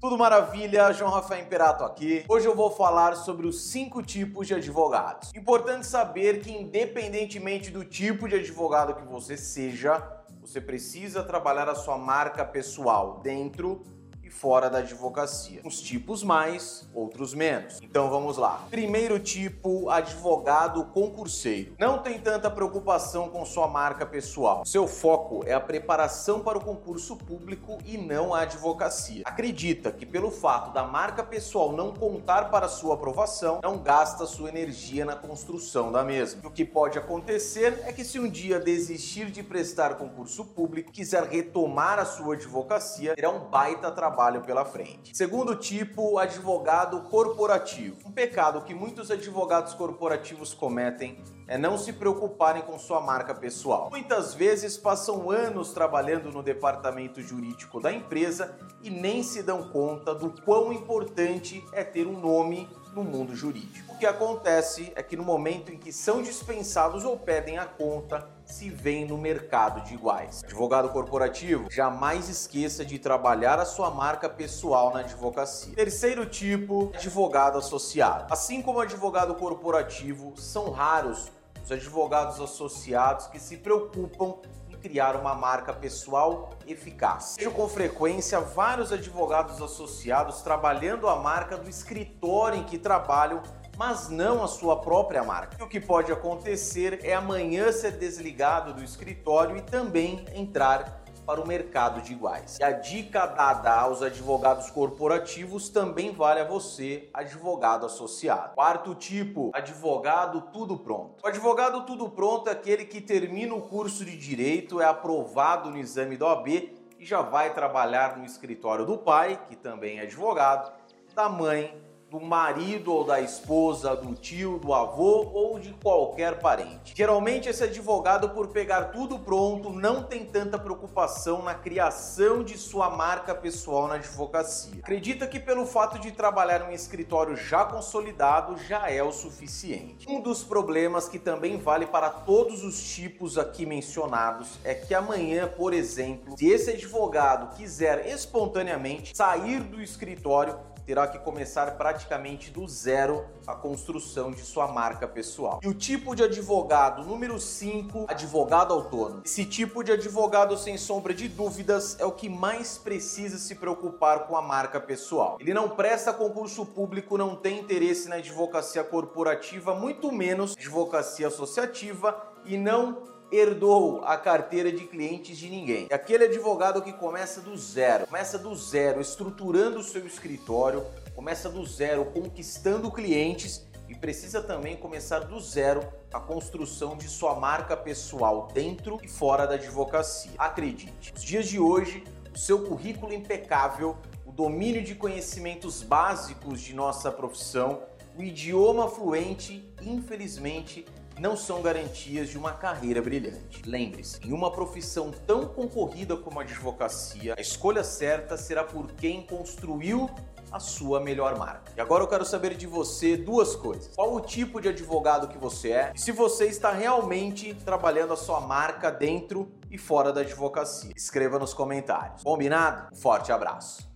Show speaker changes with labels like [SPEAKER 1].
[SPEAKER 1] Tudo maravilha, João Rafael Imperato aqui. Hoje eu vou falar sobre os cinco tipos de advogados. Importante saber que, independentemente do tipo de advogado que você seja, você precisa trabalhar a sua marca pessoal dentro fora da advocacia. Uns tipos mais, outros menos. Então vamos lá. Primeiro tipo, advogado concurseiro. Não tem tanta preocupação com sua marca pessoal. Seu foco é a preparação para o concurso público e não a advocacia. Acredita que pelo fato da marca pessoal não contar para sua aprovação, não gasta sua energia na construção da mesma. O que pode acontecer é que se um dia desistir de prestar concurso público, quiser retomar a sua advocacia, terá um baita trabalho trabalho pela frente. Segundo tipo, advogado corporativo. Um pecado que muitos advogados corporativos cometem é não se preocuparem com sua marca pessoal. Muitas vezes passam anos trabalhando no departamento jurídico da empresa e nem se dão conta do quão importante é ter um nome no mundo jurídico. O que acontece é que no momento em que são dispensados ou pedem a conta, se vêem no mercado de iguais. Advogado corporativo, jamais esqueça de trabalhar a sua marca pessoal na advocacia. Terceiro tipo, advogado associado. Assim como advogado corporativo, são raros os advogados associados que se preocupam criar uma marca pessoal eficaz. Vejo com frequência vários advogados associados trabalhando a marca do escritório em que trabalham mas não a sua própria marca. E o que pode acontecer é amanhã ser desligado do escritório e também entrar para o mercado de iguais. E a dica dada aos advogados corporativos também vale a você, advogado associado. Quarto tipo, advogado tudo pronto. O advogado tudo pronto é aquele que termina o curso de direito, é aprovado no exame da OAB e já vai trabalhar no escritório do pai, que também é advogado, da mãe do marido ou da esposa, do tio, do avô ou de qualquer parente. Geralmente esse advogado por pegar tudo pronto não tem tanta preocupação na criação de sua marca pessoal na advocacia. Acredita que pelo fato de trabalhar em um escritório já consolidado já é o suficiente. Um dos problemas que também vale para todos os tipos aqui mencionados é que amanhã, por exemplo, se esse advogado quiser espontaneamente sair do escritório, terá que começar praticamente do zero a construção de sua marca pessoal. E o tipo de advogado número 5, advogado autônomo. Esse tipo de advogado, sem sombra de dúvidas, é o que mais precisa se preocupar com a marca pessoal. Ele não presta concurso público, não tem interesse na advocacia corporativa, muito menos advocacia associativa e não herdou a carteira de clientes de ninguém. Aquele advogado que começa do zero, começa do zero, estruturando o seu escritório, começa do zero, conquistando clientes e precisa também começar do zero a construção de sua marca pessoal dentro e fora da advocacia. Acredite, nos dias de hoje, o seu currículo impecável, o domínio de conhecimentos básicos de nossa profissão, o idioma fluente, infelizmente, não são garantias de uma carreira brilhante. Lembre-se, em uma profissão tão concorrida como a advocacia, a escolha certa será por quem construiu a sua melhor marca. E agora eu quero saber de você duas coisas. Qual o tipo de advogado que você é e se você está realmente trabalhando a sua marca dentro e fora da advocacia. Escreva nos comentários. Combinado? Um forte abraço.